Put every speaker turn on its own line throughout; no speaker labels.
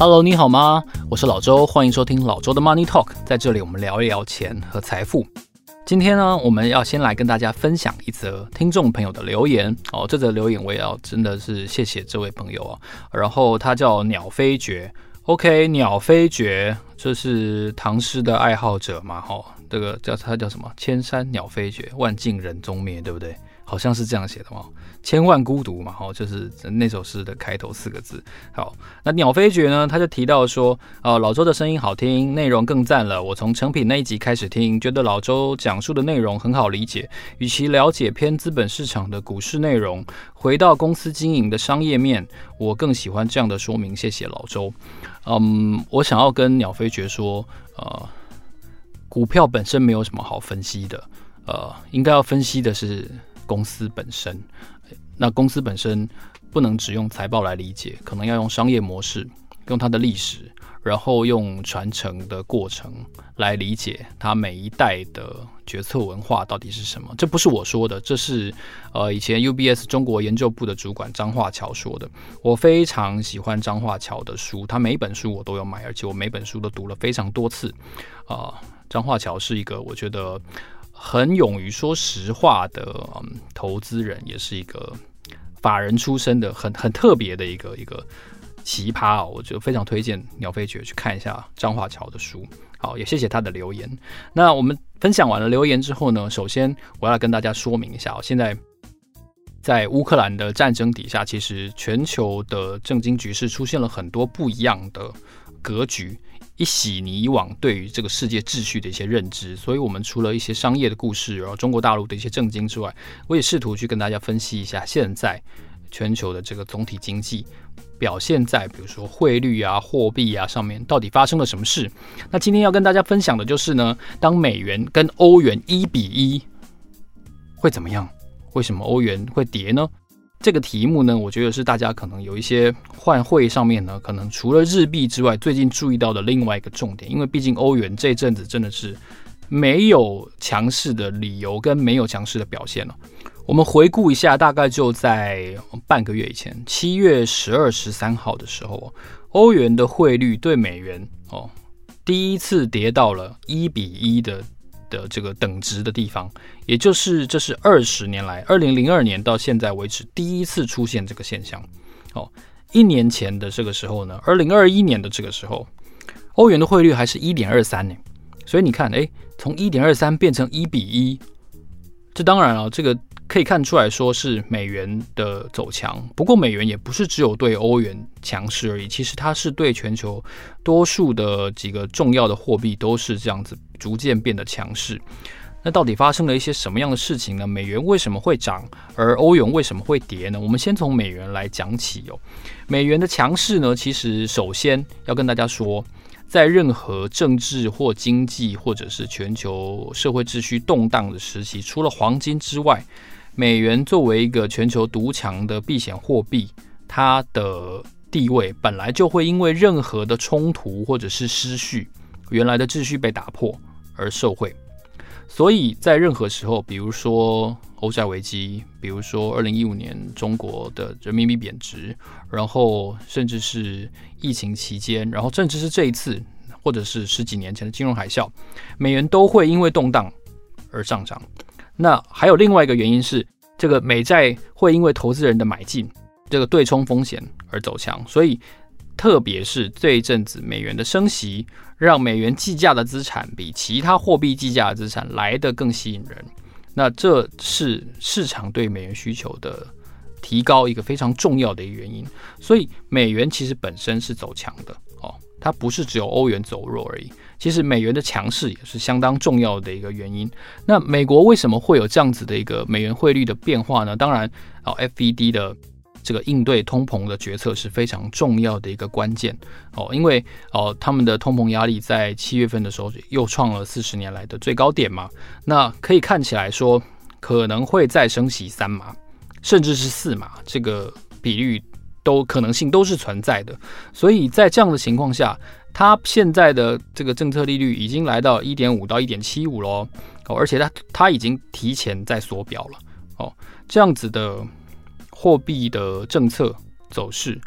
Hello，你好吗？我是老周，欢迎收听老周的 Money Talk。在这里，我们聊一聊钱和财富。今天呢，我们要先来跟大家分享一则听众朋友的留言哦。这则留言我也要真的是谢谢这位朋友啊。然后他叫鸟飞绝，OK，鸟飞绝，这是唐诗的爱好者嘛？哈、哦，这个叫他叫什么？千山鸟飞绝，万径人踪灭，对不对？好像是这样写的嘛，千万孤独嘛，哦，就是那首诗的开头四个字。好，那鸟飞绝呢，他就提到说，呃，老周的声音好听，内容更赞了。我从成品那一集开始听，觉得老周讲述的内容很好理解。与其了解偏资本市场的股市内容，回到公司经营的商业面，我更喜欢这样的说明。谢谢老周。嗯，我想要跟鸟飞绝说，呃，股票本身没有什么好分析的，呃，应该要分析的是。公司本身，那公司本身不能只用财报来理解，可能要用商业模式，用它的历史，然后用传承的过程来理解它每一代的决策文化到底是什么。这不是我说的，这是呃以前 UBS 中国研究部的主管张化桥说的。我非常喜欢张化桥的书，他每一本书我都有买，而且我每本书都读了非常多次。啊、呃，张化桥是一个我觉得。很勇于说实话的、嗯、投资人，也是一个法人出身的很很特别的一个一个奇葩哦，我就非常推荐鸟飞绝去看一下张华桥的书。好，也谢谢他的留言。那我们分享完了留言之后呢，首先我要跟大家说明一下，现在在乌克兰的战争底下，其实全球的政经局势出现了很多不一样的格局。一洗你以往对于这个世界秩序的一些认知，所以我们除了一些商业的故事，然后中国大陆的一些政经之外，我也试图去跟大家分析一下现在全球的这个总体经济表现在，比如说汇率啊、货币啊上面到底发生了什么事。那今天要跟大家分享的就是呢，当美元跟欧元一比一会怎么样？为什么欧元会跌呢？这个题目呢，我觉得是大家可能有一些换汇上面呢，可能除了日币之外，最近注意到的另外一个重点，因为毕竟欧元这阵子真的是没有强势的理由跟没有强势的表现了。我们回顾一下，大概就在半个月以前，七月十二、十三号的时候，欧元的汇率对美元哦，第一次跌到了一比一的。的这个等值的地方，也就是这是二十年来，二零零二年到现在为止第一次出现这个现象。哦，一年前的这个时候呢，二零二一年的这个时候，欧元的汇率还是一点二三呢。所以你看，诶，从一点二三变成一比一，这当然了，这个。可以看出来说是美元的走强，不过美元也不是只有对欧元强势而已，其实它是对全球多数的几个重要的货币都是这样子逐渐变得强势。那到底发生了一些什么样的事情呢？美元为什么会涨，而欧元为什么会跌呢？我们先从美元来讲起哦。美元的强势呢，其实首先要跟大家说。在任何政治或经济或者是全球社会秩序动荡的时期，除了黄金之外，美元作为一个全球独强的避险货币，它的地位本来就会因为任何的冲突或者是失序，原来的秩序被打破而受惠。所以在任何时候，比如说欧债危机，比如说二零一五年中国的人民币贬值，然后甚至是疫情期间，然后甚至是这一次，或者是十几年前的金融海啸，美元都会因为动荡而上涨。那还有另外一个原因是，这个美债会因为投资人的买进，这个对冲风险而走强。所以，特别是这一阵子美元的升息。让美元计价的资产比其他货币计价的资产来得更吸引人，那这是市场对美元需求的提高一个非常重要的一个原因。所以美元其实本身是走强的哦，它不是只有欧元走弱而已。其实美元的强势也是相当重要的一个原因。那美国为什么会有这样子的一个美元汇率的变化呢？当然哦，FED 的这个应对通膨的决策是非常重要的一个关键。哦，因为哦，他们的通膨压力在七月份的时候又创了四十年来的最高点嘛，那可以看起来说可能会再升息三码，甚至是四码，这个比率都可能性都是存在的，所以在这样的情况下，它现在的这个政策利率已经来到一点五到一点七五喽，哦，而且它它已经提前在缩表了。哦，这样子的。货币的政策走势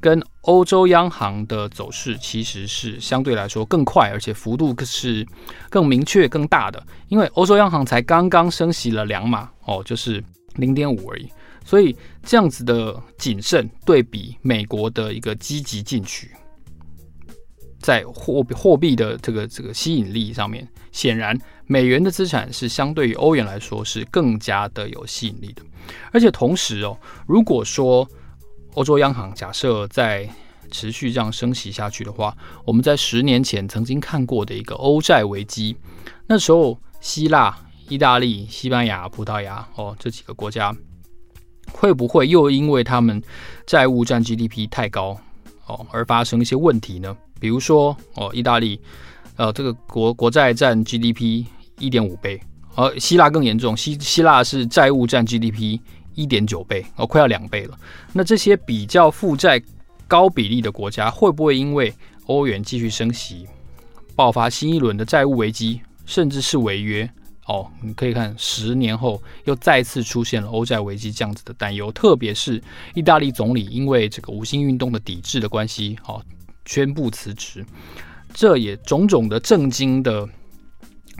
跟欧洲央行的走势其实是相对来说更快，而且幅度是更明确、更大的。因为欧洲央行才刚刚升息了两码哦，就是零点五而已。所以这样子的谨慎对比美国的一个积极进取，在货货币的这个这个吸引力上面，显然美元的资产是相对于欧元来说是更加的有吸引力的。而且同时哦，如果说欧洲央行假设在持续这样升息下去的话，我们在十年前曾经看过的一个欧债危机，那时候希腊、意大利、西班牙、葡萄牙哦这几个国家，会不会又因为他们债务占 GDP 太高哦而发生一些问题呢？比如说哦，意大利呃这个国国债占 GDP 一点五倍。而希腊更严重，希希腊是债务占 GDP 一点九倍，哦，快要两倍了。那这些比较负债高比例的国家，会不会因为欧元继续升息，爆发新一轮的债务危机，甚至是违约？哦，你可以看十年后又再次出现了欧债危机这样子的担忧。特别是意大利总理因为这个五星运动的抵制的关系，哦，宣布辞职，这也种种的震惊的。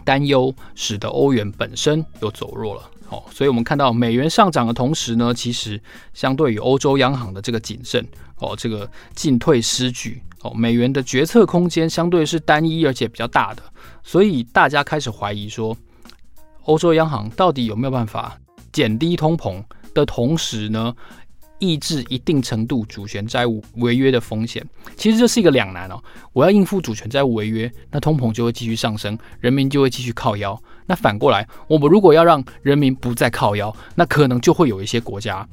担忧使得欧元本身又走弱了，哦，所以我们看到美元上涨的同时呢，其实相对于欧洲央行的这个谨慎，哦，这个进退失据，哦，美元的决策空间相对是单一而且比较大的，所以大家开始怀疑说，欧洲央行到底有没有办法减低通膨的同时呢，抑制一定程度主权债务违约的风险，其实这是一个两难哦。我要应付主权债务违约，那通膨就会继续上升，人民就会继续靠腰。那反过来，我们如果要让人民不再靠腰，那可能就会有一些国家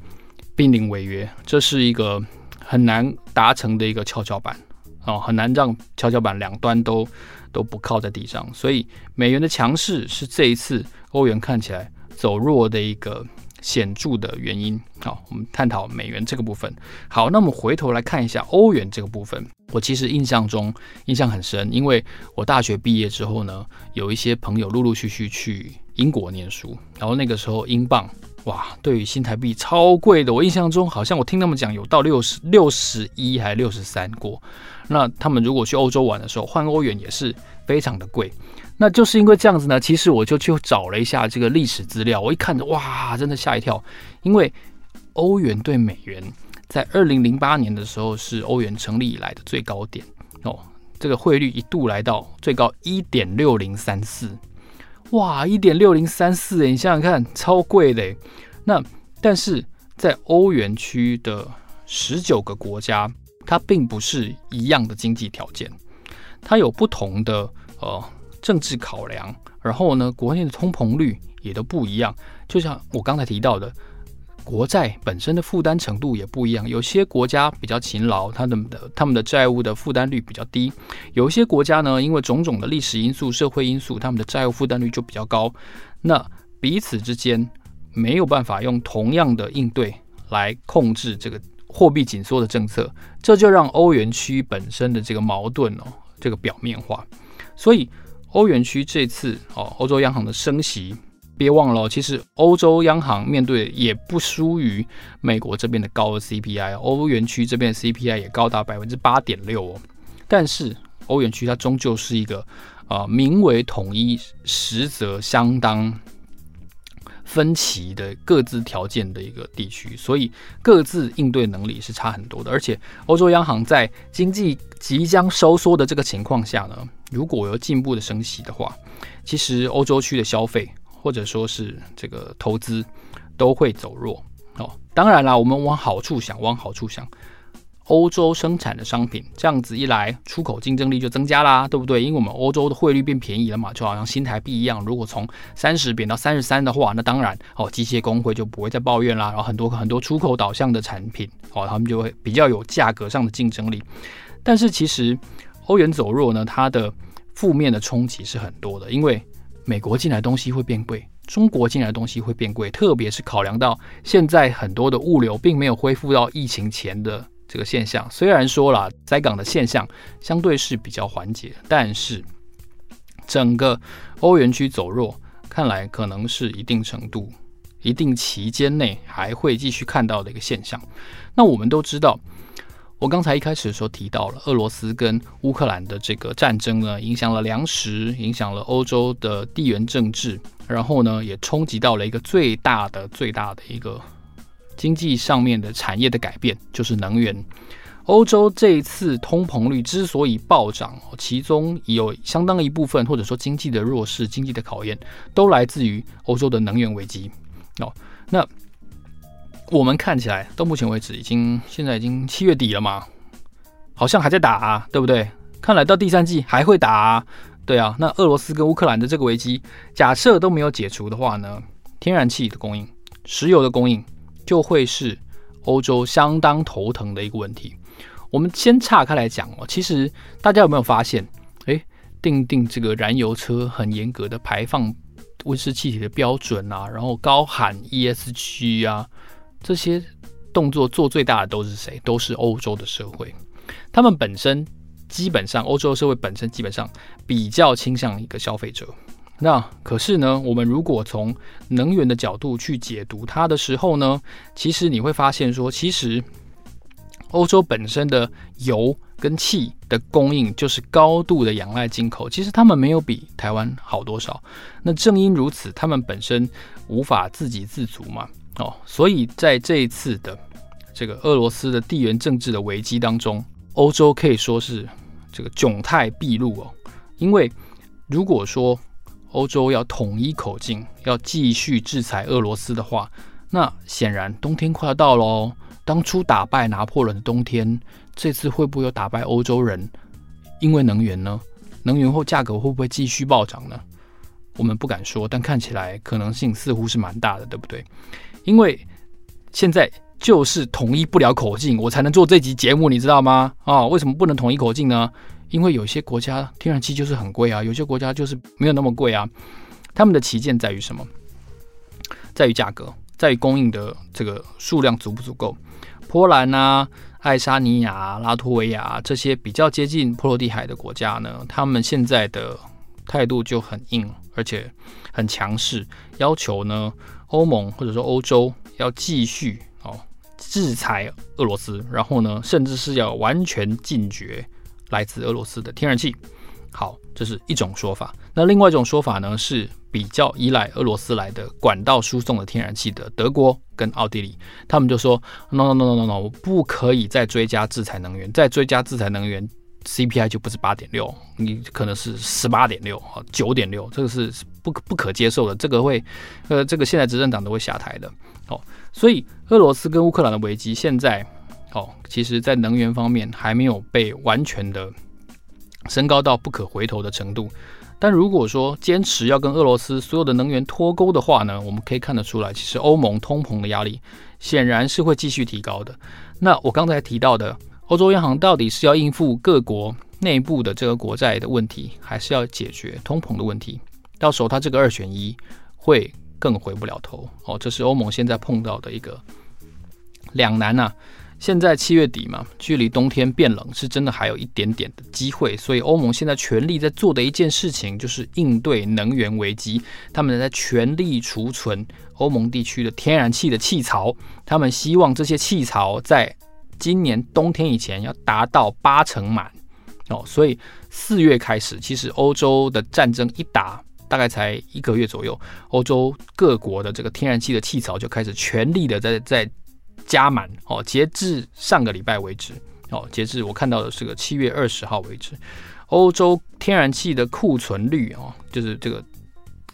濒临违约。这是一个很难达成的一个跷跷板哦，很难让跷跷板两端都都不靠在地上。所以美元的强势是这一次欧元看起来走弱的一个。显著的原因，好，我们探讨美元这个部分。好，那我们回头来看一下欧元这个部分。我其实印象中印象很深，因为我大学毕业之后呢，有一些朋友陆陆续续去英国念书，然后那个时候英镑哇，对于新台币超贵的。我印象中好像我听他们讲有到六十六十一还六十三过。那他们如果去欧洲玩的时候换欧元也是非常的贵。那就是因为这样子呢，其实我就去找了一下这个历史资料，我一看着哇，真的吓一跳，因为欧元对美元在二零零八年的时候是欧元成立以来的最高点哦，这个汇率一度来到最高一点六零三四，哇，一点六零三四，你想想看，超贵的。那但是在欧元区的十九个国家，它并不是一样的经济条件，它有不同的呃。政治考量，然后呢，国内的通膨率也都不一样。就像我刚才提到的，国债本身的负担程度也不一样。有些国家比较勤劳，他们的他们的债务的负担率比较低；有一些国家呢，因为种种的历史因素、社会因素，他们的债务负担率就比较高。那彼此之间没有办法用同样的应对来控制这个货币紧缩的政策，这就让欧元区本身的这个矛盾哦，这个表面化。所以。欧元区这次哦，欧洲央行的升息，别忘了，其实欧洲央行面对也不输于美国这边的高的 CPI，欧元区这边的 CPI 也高达百分之八点六哦。但是欧元区它终究是一个啊、呃，名为统一，实则相当分歧的各自条件的一个地区，所以各自应对能力是差很多的。而且欧洲央行在经济即将收缩的这个情况下呢，如果有进一步的升息的话，其实欧洲区的消费或者说是这个投资都会走弱哦。当然啦，我们往好处想，往好处想，欧洲生产的商品，这样子一来，出口竞争力就增加啦，对不对？因为我们欧洲的汇率变便宜了嘛，就好像新台币一样，如果从三十贬到三十三的话，那当然哦，机械工会就不会再抱怨啦。然后很多很多出口导向的产品哦，他们就会比较有价格上的竞争力。但是其实欧元走弱呢，它的负面的冲击是很多的，因为美国进来的东西会变贵，中国进来的东西会变贵，特别是考量到现在很多的物流并没有恢复到疫情前的。这个现象虽然说了，在港的现象相对是比较缓解，但是整个欧元区走弱，看来可能是一定程度、一定期间内还会继续看到的一个现象。那我们都知道，我刚才一开始的时候提到了俄罗斯跟乌克兰的这个战争呢，影响了粮食，影响了欧洲的地缘政治，然后呢，也冲击到了一个最大的、最大的一个。经济上面的产业的改变就是能源。欧洲这一次通膨率之所以暴涨，其中有相当一部分，或者说经济的弱势、经济的考验，都来自于欧洲的能源危机。哦，那我们看起来到目前为止，已经现在已经七月底了嘛，好像还在打啊，对不对？看来到第三季还会打啊，对啊。那俄罗斯跟乌克兰的这个危机，假设都没有解除的话呢，天然气的供应、石油的供应。就会是欧洲相当头疼的一个问题。我们先岔开来讲哦，其实大家有没有发现，诶，定定这个燃油车很严格的排放温室气体的标准啊，然后高喊 ESG 啊，这些动作做最大的都是谁？都是欧洲的社会。他们本身基本上，欧洲社会本身基本上比较倾向一个消费者。那可是呢，我们如果从能源的角度去解读它的时候呢，其实你会发现说，其实欧洲本身的油跟气的供应就是高度的仰赖进口，其实他们没有比台湾好多少。那正因如此，他们本身无法自给自足嘛，哦，所以在这一次的这个俄罗斯的地缘政治的危机当中，欧洲可以说是这个窘态毕露哦，因为如果说欧洲要统一口径，要继续制裁俄罗斯的话，那显然冬天快要到喽。当初打败拿破仑的冬天，这次会不会有打败欧洲人？因为能源呢？能源后价格会不会继续暴涨呢？我们不敢说，但看起来可能性似乎是蛮大的，对不对？因为现在就是统一不了口径，我才能做这集节目，你知道吗？啊、哦，为什么不能统一口径呢？因为有些国家天然气就是很贵啊，有些国家就是没有那么贵啊。他们的旗舰在于什么？在于价格，在于供应的这个数量足不足够。波兰啊、爱沙尼亚、拉脱维亚这些比较接近波罗的海的国家呢，他们现在的态度就很硬，而且很强势，要求呢欧盟或者说欧洲要继续哦制裁俄罗斯，然后呢，甚至是要完全禁绝。来自俄罗斯的天然气，好，这是一种说法。那另外一种说法呢，是比较依赖俄罗斯来的管道输送的天然气的德国跟奥地利，他们就说：no no no no no no，不可以再追加制裁能源，再追加制裁能源，CPI 就不是八点六，你可能是十八点六啊，九点六，这个是不不可接受的，这个会，呃，这个现在执政党都会下台的。哦，所以俄罗斯跟乌克兰的危机现在。哦，其实，在能源方面还没有被完全的升高到不可回头的程度。但如果说坚持要跟俄罗斯所有的能源脱钩的话呢，我们可以看得出来，其实欧盟通膨的压力显然是会继续提高的。那我刚才提到的，欧洲央行到底是要应付各国内部的这个国债的问题，还是要解决通膨的问题？到时候他这个二选一会更回不了头。哦，这是欧盟现在碰到的一个两难啊。现在七月底嘛，距离冬天变冷是真的还有一点点的机会，所以欧盟现在全力在做的一件事情就是应对能源危机。他们在全力储存欧盟地区的天然气的气槽，他们希望这些气槽在今年冬天以前要达到八成满哦。所以四月开始，其实欧洲的战争一打，大概才一个月左右，欧洲各国的这个天然气的气槽就开始全力的在在。加满哦，截至上个礼拜为止哦，截至我看到的是个七月二十号为止，欧洲天然气的库存率哦，就是这个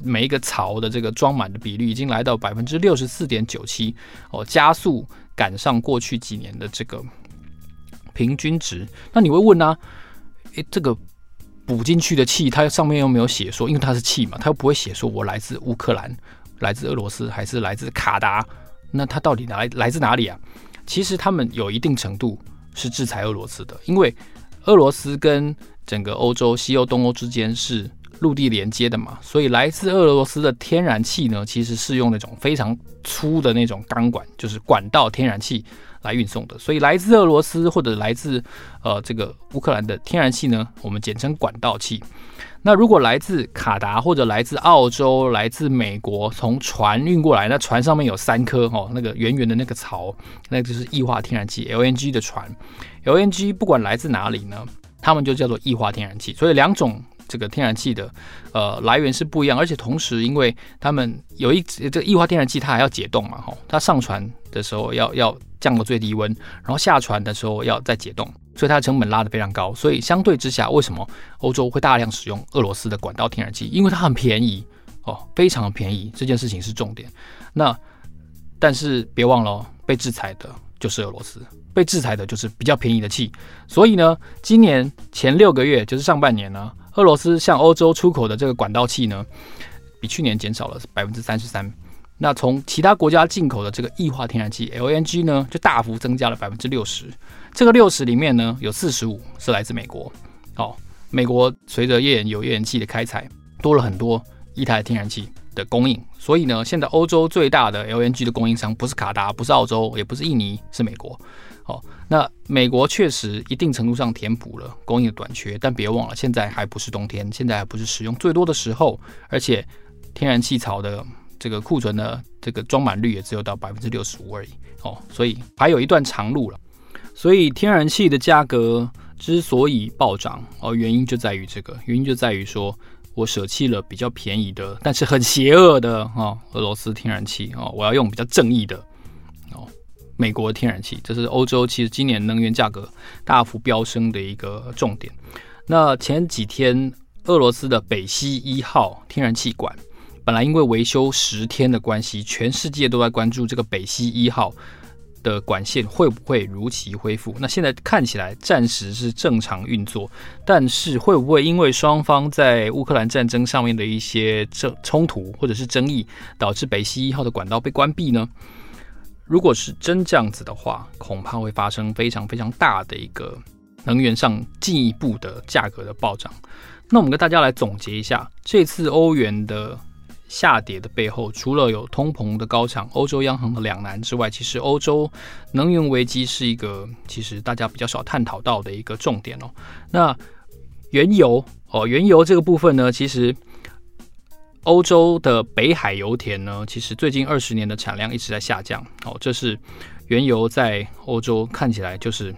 每一个槽的这个装满的比率已经来到百分之六十四点九七哦，加速赶上过去几年的这个平均值。那你会问呢、啊？诶，这个补进去的气，它上面又没有写说，因为它是气嘛，它又不会写说我来自乌克兰、来自俄罗斯还是来自卡达，那它到底来来自哪里啊？其实他们有一定程度是制裁俄罗斯的，因为俄罗斯跟整个欧洲、西欧、东欧之间是陆地连接的嘛，所以来自俄罗斯的天然气呢，其实是用那种非常粗的那种钢管，就是管道天然气来运送的。所以来自俄罗斯或者来自呃这个乌克兰的天然气呢，我们简称管道气。那如果来自卡达或者来自澳洲、来自美国，从船运过来，那船上面有三颗哦，那个圆圆的那个槽，那就是液化天然气 LNG 的船。LNG 不管来自哪里呢，它们就叫做液化天然气。所以两种。这个天然气的呃来源是不一样，而且同时，因为他们有一这个液化天然气，它还要解冻嘛，吼，它上船的时候要要降到最低温，然后下船的时候要再解冻，所以它的成本拉得非常高。所以相对之下，为什么欧洲会大量使用俄罗斯的管道天然气？因为它很便宜哦，非常便宜，这件事情是重点。那但是别忘了，被制裁的就是俄罗斯，被制裁的就是比较便宜的气。所以呢，今年前六个月就是上半年呢。俄罗斯向欧洲出口的这个管道气呢，比去年减少了百分之三十三。那从其他国家进口的这个液化天然气 LNG 呢，就大幅增加了百分之六十。这个六十里面呢，有四十五是来自美国。哦，美国随着页岩油、页岩气的开采，多了很多液态天然气的供应。所以呢，现在欧洲最大的 LNG 的供应商不是卡达，不是澳洲，也不是印尼，是美国。哦，那美国确实一定程度上填补了供应的短缺，但别忘了，现在还不是冬天，现在还不是使用最多的时候，而且天然气槽的这个库存的这个装满率也只有到百分之六十五而已。哦，所以还有一段长路了。所以天然气的价格之所以暴涨，哦，原因就在于这个，原因就在于说我舍弃了比较便宜的，但是很邪恶的哦，俄罗斯天然气哦，我要用比较正义的哦。美国天然气，这是欧洲其实今年能源价格大幅飙升的一个重点。那前几天，俄罗斯的北溪一号天然气管本来因为维修十天的关系，全世界都在关注这个北溪一号的管线会不会如期恢复。那现在看起来暂时是正常运作，但是会不会因为双方在乌克兰战争上面的一些争冲突或者是争议，导致北溪一号的管道被关闭呢？如果是真这样子的话，恐怕会发生非常非常大的一个能源上进一步的价格的暴涨。那我们跟大家来总结一下，这次欧元的下跌的背后，除了有通膨的高涨、欧洲央行的两难之外，其实欧洲能源危机是一个其实大家比较少探讨到的一个重点哦。那原油哦，原油这个部分呢，其实。欧洲的北海油田呢，其实最近二十年的产量一直在下降。哦，这是原油在欧洲看起来就是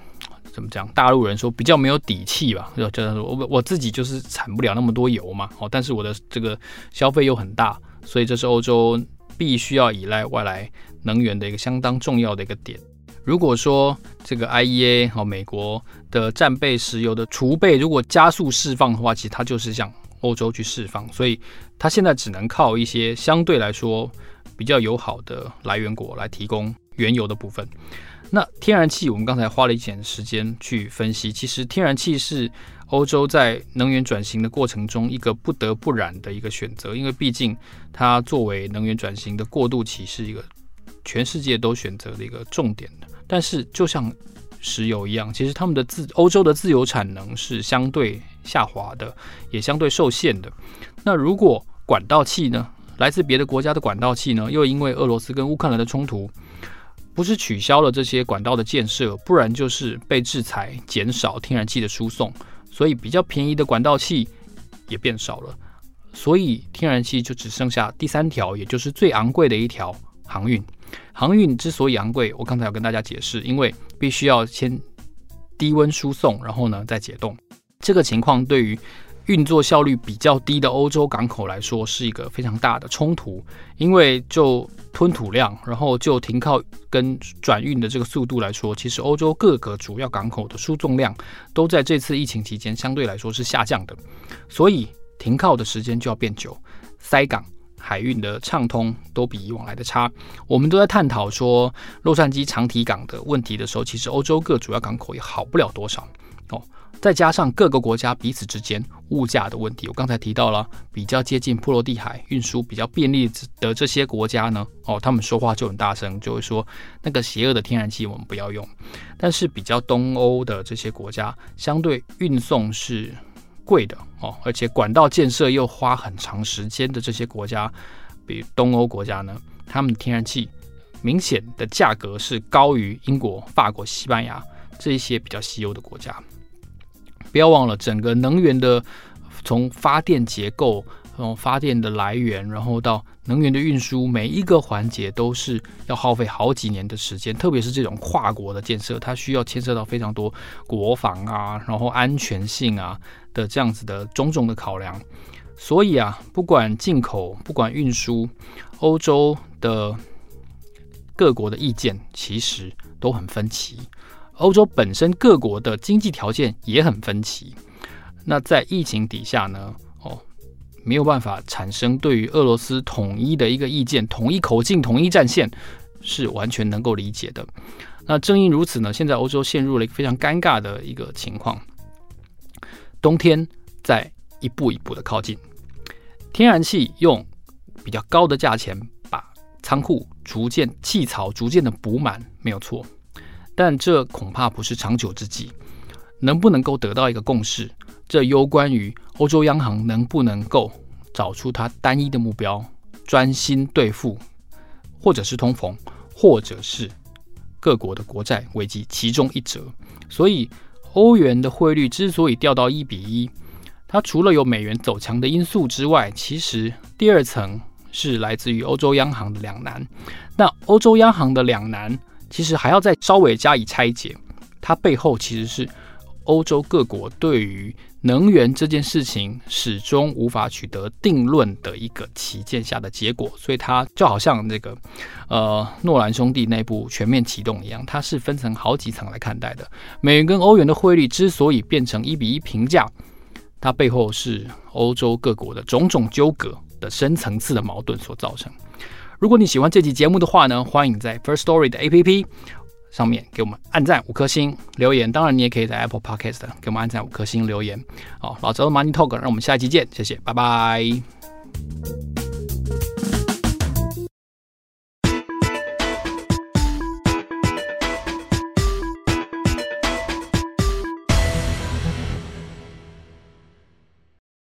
怎么讲？大陆人说比较没有底气吧，就就是我我自己就是产不了那么多油嘛。哦，但是我的这个消费又很大，所以这是欧洲必须要依赖外来能源的一个相当重要的一个点。如果说这个 IEA 和美国的战备石油的储备如果加速释放的话，其实它就是向。欧洲去释放，所以它现在只能靠一些相对来说比较友好的来源国来提供原油的部分。那天然气，我们刚才花了一点时间去分析，其实天然气是欧洲在能源转型的过程中一个不得不然的一个选择，因为毕竟它作为能源转型的过渡期是一个全世界都选择的一个重点的。但是就像石油一样，其实他们的自欧洲的自由产能是相对下滑的，也相对受限的。那如果管道气呢，来自别的国家的管道气呢，又因为俄罗斯跟乌克兰的冲突，不是取消了这些管道的建设，不然就是被制裁，减少天然气的输送，所以比较便宜的管道气也变少了，所以天然气就只剩下第三条，也就是最昂贵的一条航运。航运之所以昂贵，我刚才有跟大家解释，因为必须要先低温输送，然后呢再解冻。这个情况对于运作效率比较低的欧洲港口来说是一个非常大的冲突，因为就吞吐量，然后就停靠跟转运的这个速度来说，其实欧洲各个主要港口的输送量都在这次疫情期间相对来说是下降的，所以停靠的时间就要变久，塞港。海运的畅通都比以往来的差。我们都在探讨说洛杉矶长体港的问题的时候，其实欧洲各主要港口也好不了多少哦。再加上各个国家彼此之间物价的问题，我刚才提到了比较接近波罗的海运输比较便利的这些国家呢，哦，他们说话就很大声，就会说那个邪恶的天然气我们不要用。但是比较东欧的这些国家，相对运送是贵的哦，而且管道建设又花很长时间的这些国家，比东欧国家呢，他们天然气明显的价格是高于英国、法国、西班牙这一些比较西欧的国家。不要忘了，整个能源的从发电结构，然后发电的来源，然后到能源的运输，每一个环节都是要耗费好几年的时间。特别是这种跨国的建设，它需要牵涉到非常多国防啊，然后安全性啊的这样子的种种的考量。所以啊，不管进口，不管运输，欧洲的各国的意见其实都很分歧。欧洲本身各国的经济条件也很分歧，那在疫情底下呢？哦，没有办法产生对于俄罗斯统一的一个意见，统一口径、统一战线，是完全能够理解的。那正因如此呢，现在欧洲陷入了一个非常尴尬的一个情况，冬天在一步一步的靠近，天然气用比较高的价钱把仓库逐渐气槽逐渐的补满，没有错。但这恐怕不是长久之计，能不能够得到一个共识，这攸关于欧洲央行能不能够找出它单一的目标，专心对付，或者是通膨，或者是各国的国债危机其中一折。所以，欧元的汇率之所以掉到一比一，它除了有美元走强的因素之外，其实第二层是来自于欧洲央行的两难。那欧洲央行的两难。其实还要再稍微加以拆解，它背后其实是欧洲各国对于能源这件事情始终无法取得定论的一个旗舰下的结果，所以它就好像那个呃诺兰兄弟内部全面启动一样，它是分成好几层来看待的。美元跟欧元的汇率之所以变成一比一平价，它背后是欧洲各国的种种纠葛的深层次的矛盾所造成。如果你喜欢这期节目的话呢，欢迎在 First Story 的 APP 上面给我们按赞五颗星留言。当然，你也可以在 Apple Podcast 给我们按赞五颗星留言。好，老周的 Money Talk，让我们下期见，谢谢，拜拜。